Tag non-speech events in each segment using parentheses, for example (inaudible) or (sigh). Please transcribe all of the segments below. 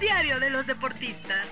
el diario de los deportistas.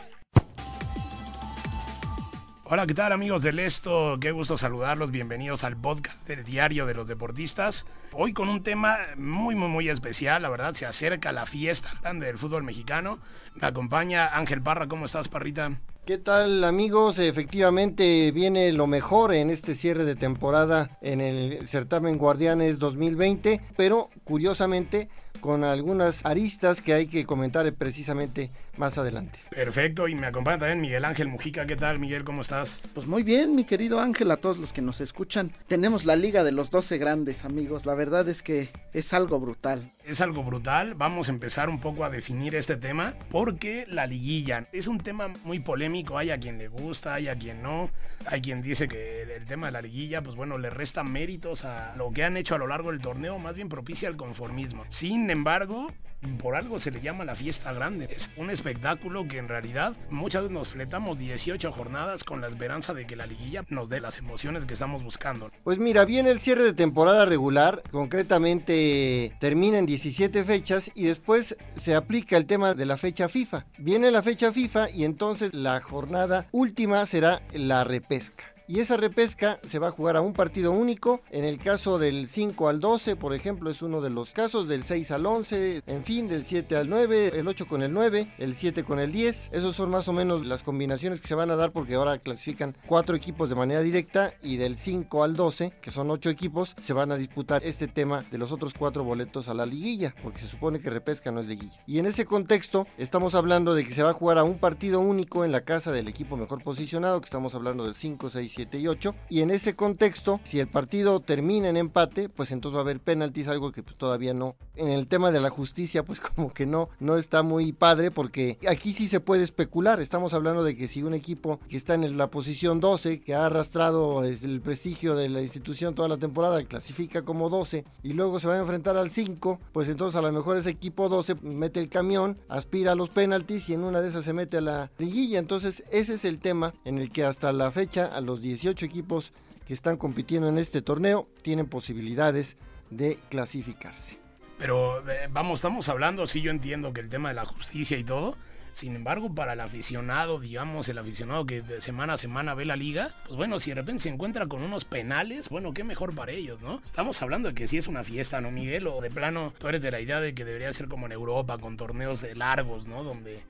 Hola, ¿qué tal amigos del Esto? Qué gusto saludarlos. Bienvenidos al podcast del Diario de los Deportistas. Hoy con un tema muy, muy, muy especial. La verdad, se acerca la fiesta grande del fútbol mexicano. Me acompaña Ángel Parra. ¿Cómo estás, Parrita? ¿Qué tal amigos? Efectivamente viene lo mejor en este cierre de temporada en el certamen Guardianes 2020, pero curiosamente con algunas aristas que hay que comentar precisamente más adelante. Perfecto, y me acompaña también Miguel Ángel Mujica. ¿Qué tal, Miguel? ¿Cómo estás? Pues muy bien, mi querido Ángel, a todos los que nos escuchan. Tenemos la Liga de los 12 grandes, amigos. La verdad es que es algo brutal. Es algo brutal. Vamos a empezar un poco a definir este tema, porque la liguilla es un tema muy polémico. Hay a quien le gusta, hay a quien no. Hay quien dice que el tema de la liguilla, pues bueno, le resta méritos a lo que han hecho a lo largo del torneo, más bien propicia el conformismo. Sin embargo, por algo se le llama la fiesta grande. Es un espectáculo que en realidad muchas veces nos fletamos 18 jornadas con la esperanza de que la liguilla nos dé las emociones que estamos buscando. Pues mira, viene el cierre de temporada regular, concretamente termina en 17 fechas y después se aplica el tema de la fecha FIFA. Viene la fecha FIFA y entonces la jornada última será la repesca y esa repesca se va a jugar a un partido único. En el caso del 5 al 12, por ejemplo, es uno de los casos, del 6 al 11, en fin, del 7 al 9, el 8 con el 9, el 7 con el 10. Esos son más o menos las combinaciones que se van a dar porque ahora clasifican cuatro equipos de manera directa y del 5 al 12, que son ocho equipos, se van a disputar este tema de los otros cuatro boletos a la liguilla, porque se supone que repesca no es liguilla. Y en ese contexto, estamos hablando de que se va a jugar a un partido único en la casa del equipo mejor posicionado, que estamos hablando del 5, 6, 7 y 8. Y en ese contexto, si el partido termina en empate, pues entonces va a haber penaltis, algo que pues, todavía no. En el tema de la justicia, pues (laughs) como que no, no está muy padre, porque aquí sí se puede especular. Estamos hablando de que si un equipo que está en la posición 12, que ha arrastrado el prestigio de la institución toda la temporada, clasifica como 12, y luego se va a enfrentar al 5, pues entonces a lo mejor ese equipo 12 mete el camión, aspira a los penaltis y en una de esas se mete a la liguilla. Entonces ese es el tema en el que hasta la fecha, a los 18 equipos que están compitiendo en este torneo tienen posibilidades de clasificarse. Pero eh, vamos, estamos hablando, sí yo entiendo que el tema de la justicia y todo, sin embargo, para el aficionado, digamos, el aficionado que de semana a semana ve la liga, pues bueno, si de repente se encuentra con unos penales, bueno, qué mejor para ellos, ¿no? Estamos hablando de que si es una fiesta, ¿no, Miguel? O de plano, tú eres de la idea de que debería ser como en Europa, con torneos largos, ¿no? Donde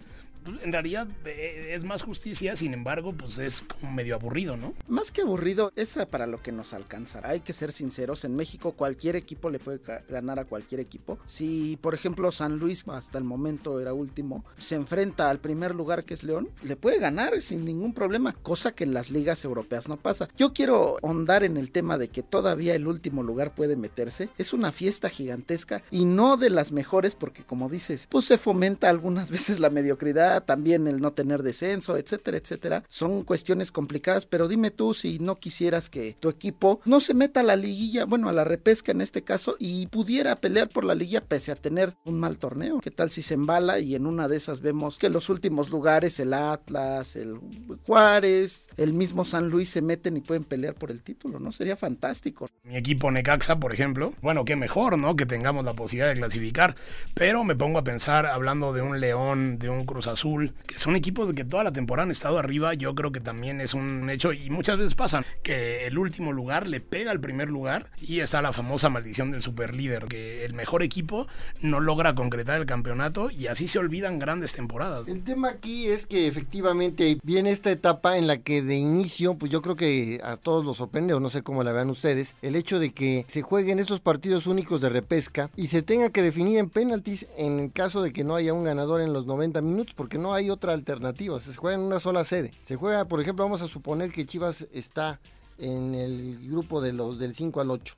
en realidad eh, es más justicia, sin embargo, pues es como medio aburrido, ¿no? Más que aburrido, es para lo que nos alcanza. Hay que ser sinceros, en México cualquier equipo le puede ganar a cualquier equipo. Si, por ejemplo, San Luis hasta el momento era último, se enfrenta al primer lugar que es León, le puede ganar sin ningún problema, cosa que en las ligas europeas no pasa. Yo quiero ahondar en el tema de que todavía el último lugar puede meterse. Es una fiesta gigantesca y no de las mejores porque como dices, pues se fomenta algunas (laughs) veces la mediocridad también el no tener descenso, etcétera, etcétera. Son cuestiones complicadas, pero dime tú si no quisieras que tu equipo no se meta a la liguilla, bueno, a la repesca en este caso, y pudiera pelear por la liguilla pese a tener un mal torneo. ¿Qué tal si se embala y en una de esas vemos que los últimos lugares, el Atlas, el Juárez, el mismo San Luis se meten y pueden pelear por el título, ¿no? Sería fantástico. Mi equipo Necaxa, por ejemplo, bueno, qué mejor, ¿no? Que tengamos la posibilidad de clasificar, pero me pongo a pensar, hablando de un León, de un Cruz Azul, que son equipos que toda la temporada han estado arriba, yo creo que también es un hecho y muchas veces pasan que el último lugar le pega al primer lugar y está la famosa maldición del superlíder, que el mejor equipo no logra concretar el campeonato y así se olvidan grandes temporadas. El tema aquí es que efectivamente viene esta etapa en la que de inicio, pues yo creo que a todos los sorprende o no sé cómo la vean ustedes, el hecho de que se jueguen estos partidos únicos de repesca y se tenga que definir en penaltis en caso de que no haya un ganador en los 90 minutos, porque no hay otra alternativa, se juega en una sola sede. Se juega, por ejemplo, vamos a suponer que Chivas está en el grupo de los del 5 al 8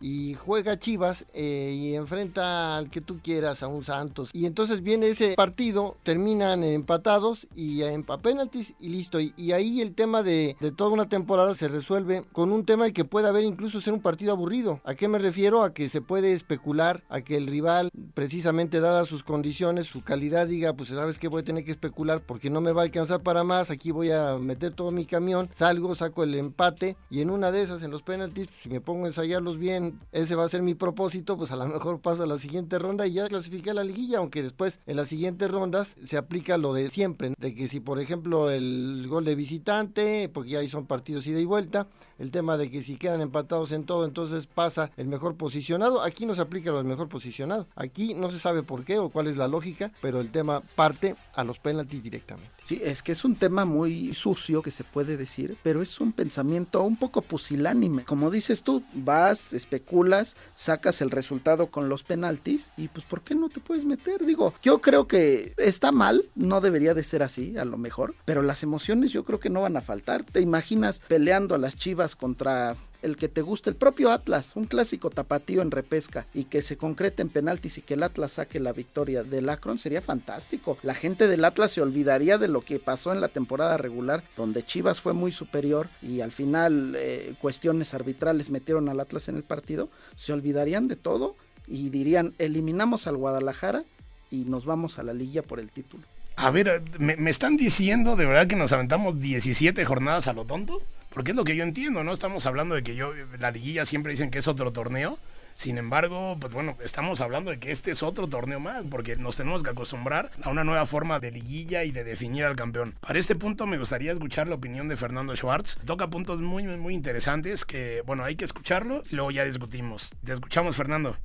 y juega Chivas eh, y enfrenta al que tú quieras, a un Santos. Y entonces viene ese partido, terminan empatados y en penaltis y listo. Y, ahí el tema de, de, toda una temporada se resuelve con un tema que puede haber incluso ser un partido aburrido. ¿A qué me refiero? A que se puede especular, a que el rival, precisamente dadas sus condiciones, su calidad, diga, pues sabes que voy a tener que especular porque no me va a alcanzar para más, aquí voy a meter todo mi camión, salgo, saco el empate y en una de esas, en los penaltis, si me pongo a ensayarlos bien, ese va a ser mi propósito, pues a lo mejor paso a la siguiente ronda y ya clasifiqué a la liguilla, aunque después en las siguientes rondas se aplica lo de siempre, de que si por ejemplo el gol de visitante, porque ahí son partidos ida y vuelta, el tema de que si quedan empatados en todo, entonces pasa el mejor posicionado, aquí no se aplica lo del mejor posicionado, aquí no se sabe por qué o cuál es la lógica, pero el tema parte a los penaltis directamente. Sí, es que es un tema muy sucio que se puede decir, pero es un pensamiento un poco pusilánime. Como dices tú, vas, especulas, sacas el resultado con los penaltis y pues ¿por qué no te puedes meter? Digo, yo creo que está mal, no debería de ser así, a lo mejor, pero las emociones yo creo que no van a faltar. ¿Te imaginas peleando a las Chivas contra el que te guste, el propio Atlas, un clásico tapatío en repesca y que se concrete en penaltis y que el Atlas saque la victoria del Akron sería fantástico. La gente del Atlas se olvidaría de lo que pasó en la temporada regular, donde Chivas fue muy superior y al final eh, cuestiones arbitrales metieron al Atlas en el partido, se olvidarían de todo y dirían eliminamos al Guadalajara y nos vamos a la liga por el título. A ver, ¿me, me están diciendo de verdad que nos aventamos 17 jornadas a lo tonto? Porque es lo que yo entiendo, ¿no? Estamos hablando de que yo, la liguilla siempre dicen que es otro torneo. Sin embargo, pues bueno, estamos hablando de que este es otro torneo más, porque nos tenemos que acostumbrar a una nueva forma de liguilla y de definir al campeón. Para este punto me gustaría escuchar la opinión de Fernando Schwartz. Toca puntos muy, muy interesantes que, bueno, hay que escucharlo y luego ya discutimos. Te escuchamos, Fernando.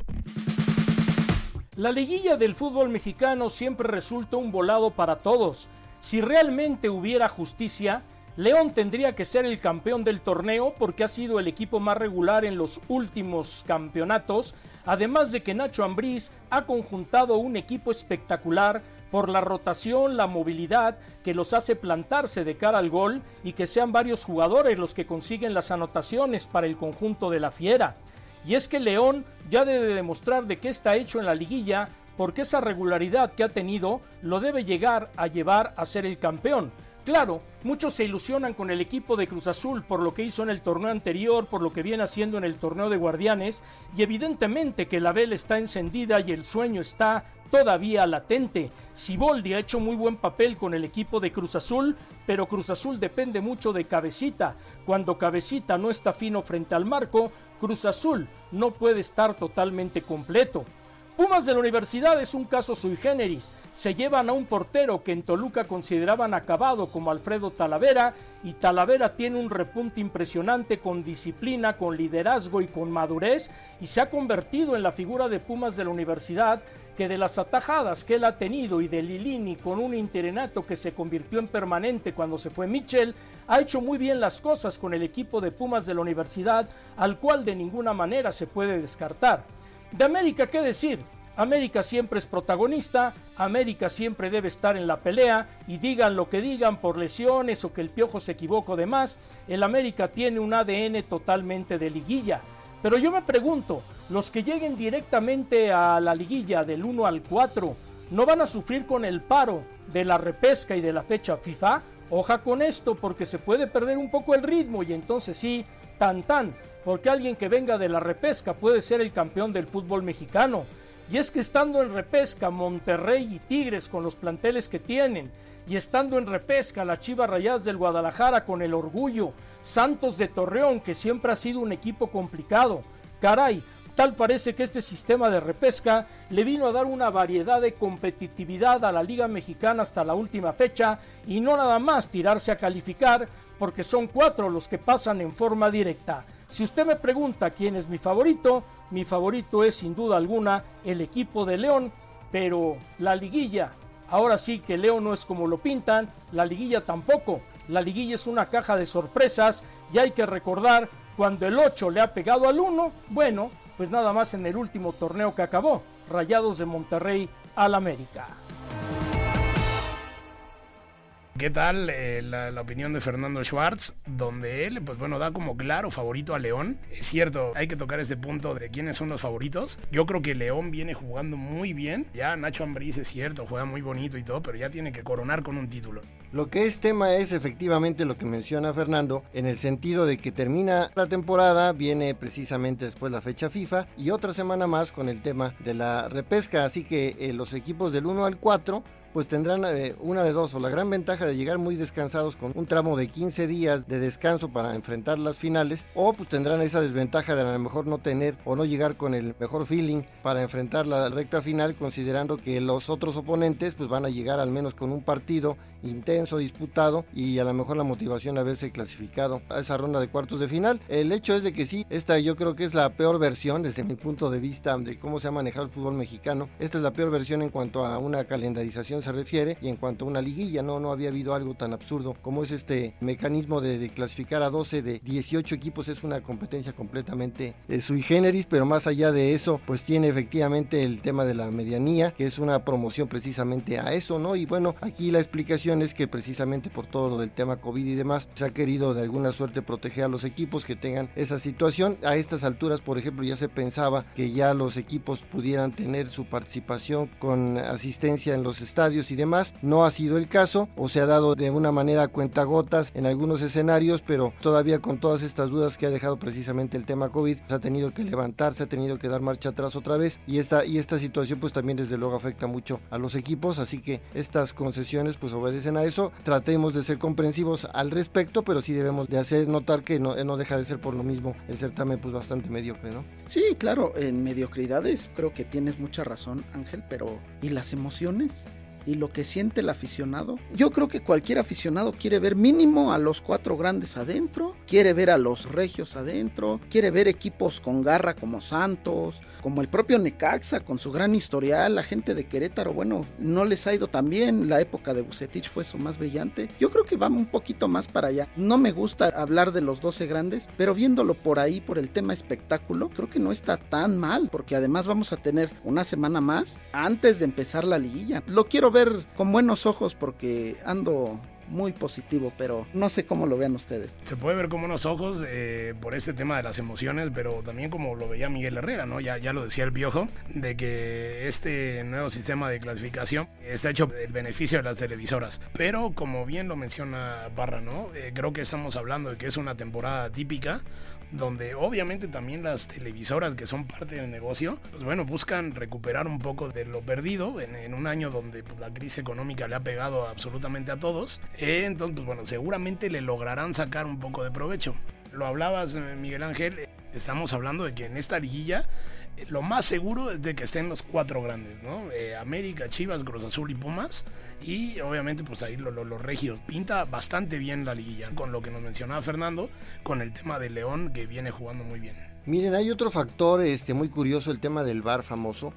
La liguilla del fútbol mexicano siempre resulta un volado para todos. Si realmente hubiera justicia, León tendría que ser el campeón del torneo porque ha sido el equipo más regular en los últimos campeonatos, además de que Nacho Ambriz ha conjuntado un equipo espectacular por la rotación, la movilidad que los hace plantarse de cara al gol y que sean varios jugadores los que consiguen las anotaciones para el conjunto de la Fiera. Y es que León ya debe demostrar de qué está hecho en la liguilla porque esa regularidad que ha tenido lo debe llegar a llevar a ser el campeón. Claro, muchos se ilusionan con el equipo de Cruz Azul por lo que hizo en el torneo anterior, por lo que viene haciendo en el torneo de Guardianes, y evidentemente que la vela está encendida y el sueño está todavía latente. Siboldi ha hecho muy buen papel con el equipo de Cruz Azul, pero Cruz Azul depende mucho de Cabecita. Cuando Cabecita no está fino frente al marco, Cruz Azul no puede estar totalmente completo. Pumas de la universidad es un caso sui generis. Se llevan a un portero que en Toluca consideraban acabado como Alfredo Talavera y Talavera tiene un repunte impresionante con disciplina, con liderazgo y con madurez y se ha convertido en la figura de Pumas de la universidad que de las atajadas que él ha tenido y de Lilini con un interenato que se convirtió en permanente cuando se fue Michel, ha hecho muy bien las cosas con el equipo de Pumas de la universidad al cual de ninguna manera se puede descartar. De América, ¿qué decir? América siempre es protagonista, América siempre debe estar en la pelea y digan lo que digan por lesiones o que el piojo se equivocó de más, el América tiene un ADN totalmente de liguilla. Pero yo me pregunto, los que lleguen directamente a la liguilla del 1 al 4, ¿no van a sufrir con el paro de la repesca y de la fecha FIFA? Oja con esto porque se puede perder un poco el ritmo y entonces sí, tan tan porque alguien que venga de la repesca puede ser el campeón del fútbol mexicano. Y es que estando en repesca Monterrey y Tigres con los planteles que tienen, y estando en repesca las Chivas Rayadas del Guadalajara con el orgullo, Santos de Torreón que siempre ha sido un equipo complicado. Caray, Tal parece que este sistema de repesca le vino a dar una variedad de competitividad a la Liga Mexicana hasta la última fecha y no nada más tirarse a calificar porque son cuatro los que pasan en forma directa. Si usted me pregunta quién es mi favorito, mi favorito es sin duda alguna el equipo de León, pero la liguilla, ahora sí que León no es como lo pintan, la liguilla tampoco. La liguilla es una caja de sorpresas y hay que recordar cuando el 8 le ha pegado al 1, bueno, pues nada más en el último torneo que acabó, Rayados de Monterrey al América. ¿Qué tal eh, la, opinión de Fernando Schwartz? Donde él, pues bueno, da como claro favorito a León. Es cierto, hay que tocar este punto de quiénes son los favoritos. Yo creo que León viene jugando muy bien. Ya Nacho Ambriz es cierto, juega muy bonito y todo, pero ya tiene que coronar con un título. Lo que es tema es efectivamente lo que menciona Fernando, en el sentido de que termina la temporada, viene precisamente después la fecha FIFA y otra semana más con el tema de la repesca. Así que eh, los equipos del 1 al 4 pues tendrán eh, una de dos, o la gran ventaja de llegar muy descansados con un tramo de 15 días de descanso para enfrentar las finales, o pues tendrán esa desventaja de a lo mejor no tener o no llegar con el mejor feeling para enfrentar la recta final, considerando que los otros oponentes pues van a llegar al menos con un partido intenso, disputado y a lo mejor la motivación de haberse clasificado a esa ronda de cuartos de final. El hecho es de que sí, esta yo creo que es la peor versión desde mi punto de vista de cómo se ha manejado el fútbol mexicano. Esta es la peor versión en cuanto a una calendarización se refiere y en cuanto a una liguilla, no, no había habido algo tan absurdo como es este mecanismo de, clasificar a 12 de 18 equipos, es una competencia completamente de sui generis, pero más allá de eso, pues tiene efectivamente el tema de la medianía, que es una promoción precisamente a eso, ¿no? Y bueno, aquí la explicación es que precisamente por todo lo del tema COVID y demás, se ha querido de alguna suerte proteger a los equipos que tengan esa situación. A estas alturas, por ejemplo, ya se pensaba que ya los equipos pudieran tener su participación con asistencia en los estadios y demás. No ha sido el caso, o se ha dado de una manera cuentagotas en algunos escenarios, pero todavía con todas estas dudas que ha dejado precisamente el tema COVID, se ha tenido que levantarse, ha tenido que dar marcha atrás otra vez y esta, y esta situación pues también desde luego afecta mucho a los equipos, así que estas concesiones pues obedecen a eso. Tratemos de ser comprensivos al respecto, pero sí debemos de hacer notar que no, no deja de ser por lo mismo el certamen pues bastante mediocre, ¿no? Sí, claro, en mediocridades creo que tienes mucha razón, Ángel, pero ¿y las emociones? Y lo que siente el aficionado. Yo creo que cualquier aficionado quiere ver mínimo a los cuatro grandes adentro, quiere ver a los regios adentro, quiere ver equipos con garra como Santos, como el propio Necaxa con su gran historial, la gente de Querétaro, bueno, no les ha ido tan bien, la época de Bucetich fue su más brillante. Yo creo que vamos un poquito más para allá. No me gusta hablar de los 12 grandes, pero viéndolo por ahí, por el tema espectáculo, creo que no está tan mal, porque además vamos a tener una semana más antes de empezar la liguilla. Lo quiero ver con buenos ojos porque ando muy positivo, pero no sé cómo lo vean ustedes. Se puede ver con buenos ojos eh, por este tema de las emociones, pero también como lo veía Miguel Herrera, ¿no? Ya, ya lo decía el viejo, de que este nuevo sistema de clasificación está hecho el beneficio de las televisoras. Pero como bien lo menciona Barra, ¿no? Eh, creo que estamos hablando de que es una temporada típica donde obviamente también las televisoras que son parte del negocio, pues bueno, buscan recuperar un poco de lo perdido en, un año donde pues, la crisis económica le ha pegado absolutamente a todos. Eh, entonces, pues, bueno, seguramente le lograrán sacar un poco de provecho. Lo hablabas, eh, Miguel Ángel, estamos hablando de que en esta liguilla lo más seguro es de que estén los cuatro grandes, ¿no? Eh, América, Chivas, Cruz Azul y Pumas. Y obviamente, pues ahí los regios. Pinta bastante bien la liguilla, con lo que nos mencionaba Fernando, con el tema de León, que viene jugando muy bien. Miren, hay otro factor este, muy curioso, el tema del bar famoso,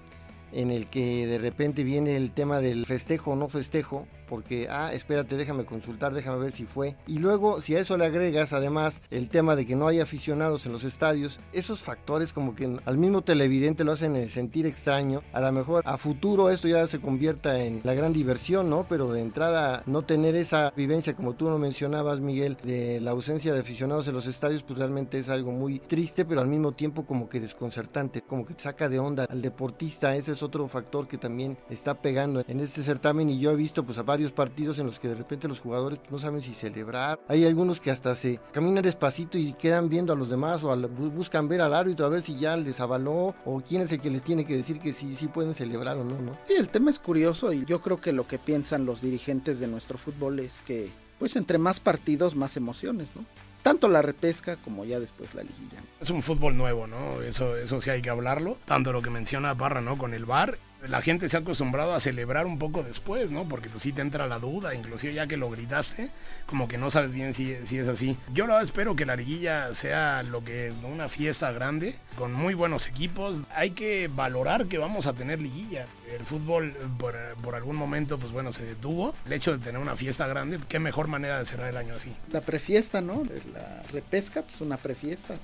en el que de repente viene el tema del festejo o no festejo porque, ah, espérate, déjame consultar, déjame ver si fue. Y luego, si a eso le agregas además el tema de que no hay aficionados en los estadios, esos factores como que al mismo televidente lo hacen eh, sentir extraño. A lo mejor a futuro esto ya se convierta en la gran diversión, ¿no? Pero de entrada no tener esa vivencia, como tú lo mencionabas, Miguel, de la ausencia de aficionados en los estadios, pues realmente es algo muy triste, pero al mismo tiempo como que desconcertante, como que saca de onda al deportista. Ese es otro factor que también está pegando en este certamen y yo he visto pues varios partidos en los que de repente los jugadores no saben si celebrar. Hay algunos que hasta se caminan despacito y quedan viendo a los demás o buscan ver al árbitro a ver si ya les avaló o quién es el que les tiene que decir que sí, sí pueden celebrar o no, ¿no? Sí, el tema es curioso y yo creo que lo que piensan los dirigentes de nuestro fútbol es que pues entre más partidos más emociones, ¿no? tanto la repesca como ya después la liguilla. Es un fútbol nuevo, ¿no? Eso, eso sí hay que hablarlo. Tanto lo que menciona Barra, ¿no? Con el bar la gente se ha acostumbrado a celebrar un poco después, ¿no? Porque pues sí te entra la duda, inclusive ya que lo gritaste, como que no sabes bien si, si es así. Yo la espero que la liguilla sea lo que una fiesta grande, con muy buenos equipos. Hay que valorar que vamos a tener liguilla. El fútbol por, por algún momento, pues bueno, se detuvo. El hecho de tener una fiesta grande, qué mejor manera de cerrar el año así. La prefiesta, ¿no? La repesca, pues una prefiesta.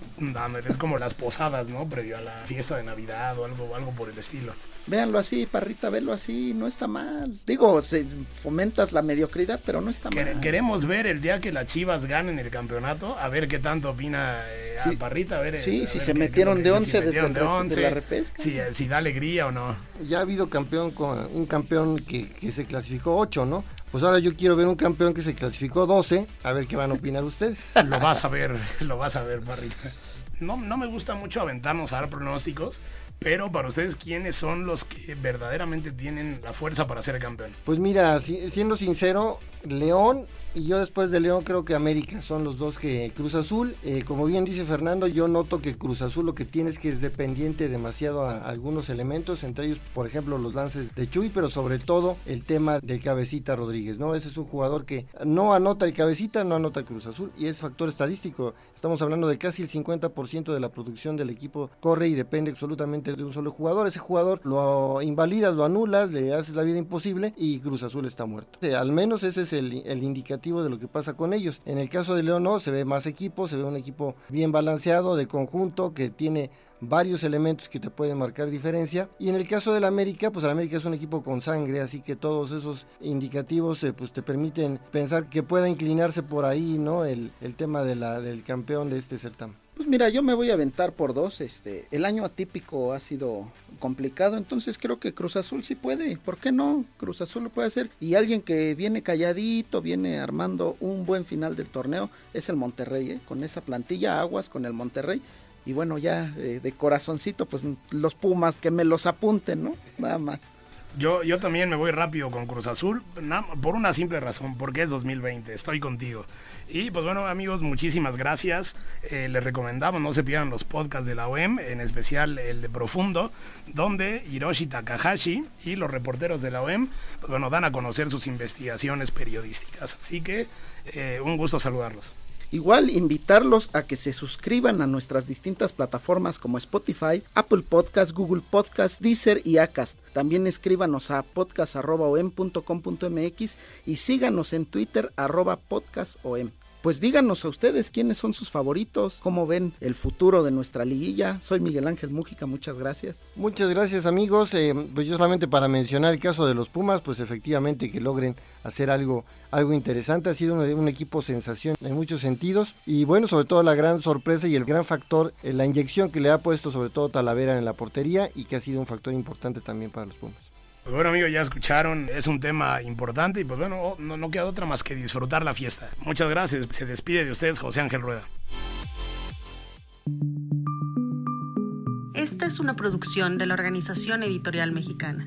Es como las posadas, ¿no? Previo a la fiesta de Navidad o algo, algo por el estilo. Véanlo así, Parrita, velo así, no está mal. Digo, se, fomentas la mediocridad, pero no está mal. Queremos ver el día que las Chivas ganen el campeonato, a ver qué tanto opina eh, a. Parrita. A ver, Sí, a si ver se qué- metieron qué de dice, 11 si desde metieron el de re- de 11, la repesca. Si, si da alegría o no. Ya ha habido campeón con un campeón que, que se clasificó 8, ¿no? Pues ahora yo quiero ver un campeón que se clasificó 12, a ver qué van a opinar ustedes. (laughs) Lo vas a ver, (laughs) lo vas a ver, Parrita. No, no me gusta mucho aventarnos a dar pronósticos, pero para ustedes, ¿quiénes son los que verdaderamente tienen la fuerza para ser campeón? Pues mira, si- siendo sincero, León y yo después de León creo que América son los dos que Cruz Azul. eh, como bien dice Fernando, yo noto que Cruz Azul lo que tiene es que es dependiente demasiado a algunos elementos, entre ellos, por ejemplo, los lances de Chuy, pero sobre todo el tema del cabecita Rodríguez, ¿no? Ese es un jugador que no anota el cabecita, no anota el Cruz Azul y es factor estadístico. Estamos hablando de casi el 50% de la producción del equipo corre y depende absolutamente de un solo jugador. Ese jugador lo invalidas, lo anulas, le haces la vida imposible y Cruz Azul está muerto. Eh, al menos ese es el, el indicativo de lo que pasa con ellos. En el caso de León no, se ve más equipo, se ve un equipo bien balanceado, de conjunto, que tiene varios elementos que te pueden marcar diferencia. Y en el caso del América, pues el América es un equipo con sangre, así que todos esos indicativos eh, pues te permiten pensar que pueda inclinarse por ahí, ¿no? El, tema del campeón de este certamen. Pues mira, yo me voy a aventar por dos. Este, el año atípico ha sido complicado, entonces creo que Cruz Azul sí puede. ¿Por qué no? Cruz Azul lo puede hacer. Y alguien que viene calladito, viene armando un buen final del torneo, es el Monterrey, ¿eh? Con esa plantilla, aguas con el Monterrey. Y bueno, ya eh, de corazoncito, pues los Pumas que me los apunten, ¿no? Nada más. Yo, yo también me voy rápido con Cruz Azul, por una simple razón, porque es 2020, estoy contigo. Y pues bueno, amigos, muchísimas gracias. Eh, les recomendamos, no se pierdan los podcasts de la OEM, en especial el de Profundo, donde Hiroshi Takahashi y los reporteros de la OEM, pues bueno, dan a conocer sus investigaciones periodísticas. Así que eh, un gusto saludarlos. Igual invitarlos a que se suscriban a nuestras distintas plataformas como Spotify, Apple Podcast, Google Podcast, Deezer y Acast. También escríbanos a podcast.om.com.mx y síganos en Twitter arroba podcastom. Pues díganos a ustedes quiénes son sus favoritos, cómo ven el futuro de nuestra liguilla. Soy Miguel Ángel Mújica, muchas gracias. Muchas gracias amigos. Eh, pues yo solamente para mencionar el caso de los Pumas, pues efectivamente que logren hacer algo, algo interesante. Ha sido un, equipo sensación en muchos sentidos. Y bueno, sobre todo la gran sorpresa y el gran factor, eh, la inyección que le ha puesto sobre todo Talavera en la portería y que ha sido un factor importante también para los Pumas. Pues bueno amigos, ya escucharon, es un tema importante y pues bueno, oh, no, no queda otra más que disfrutar la fiesta. Muchas gracias, se despide de ustedes José Ángel Rueda. Esta es una producción de la Organización Editorial Mexicana.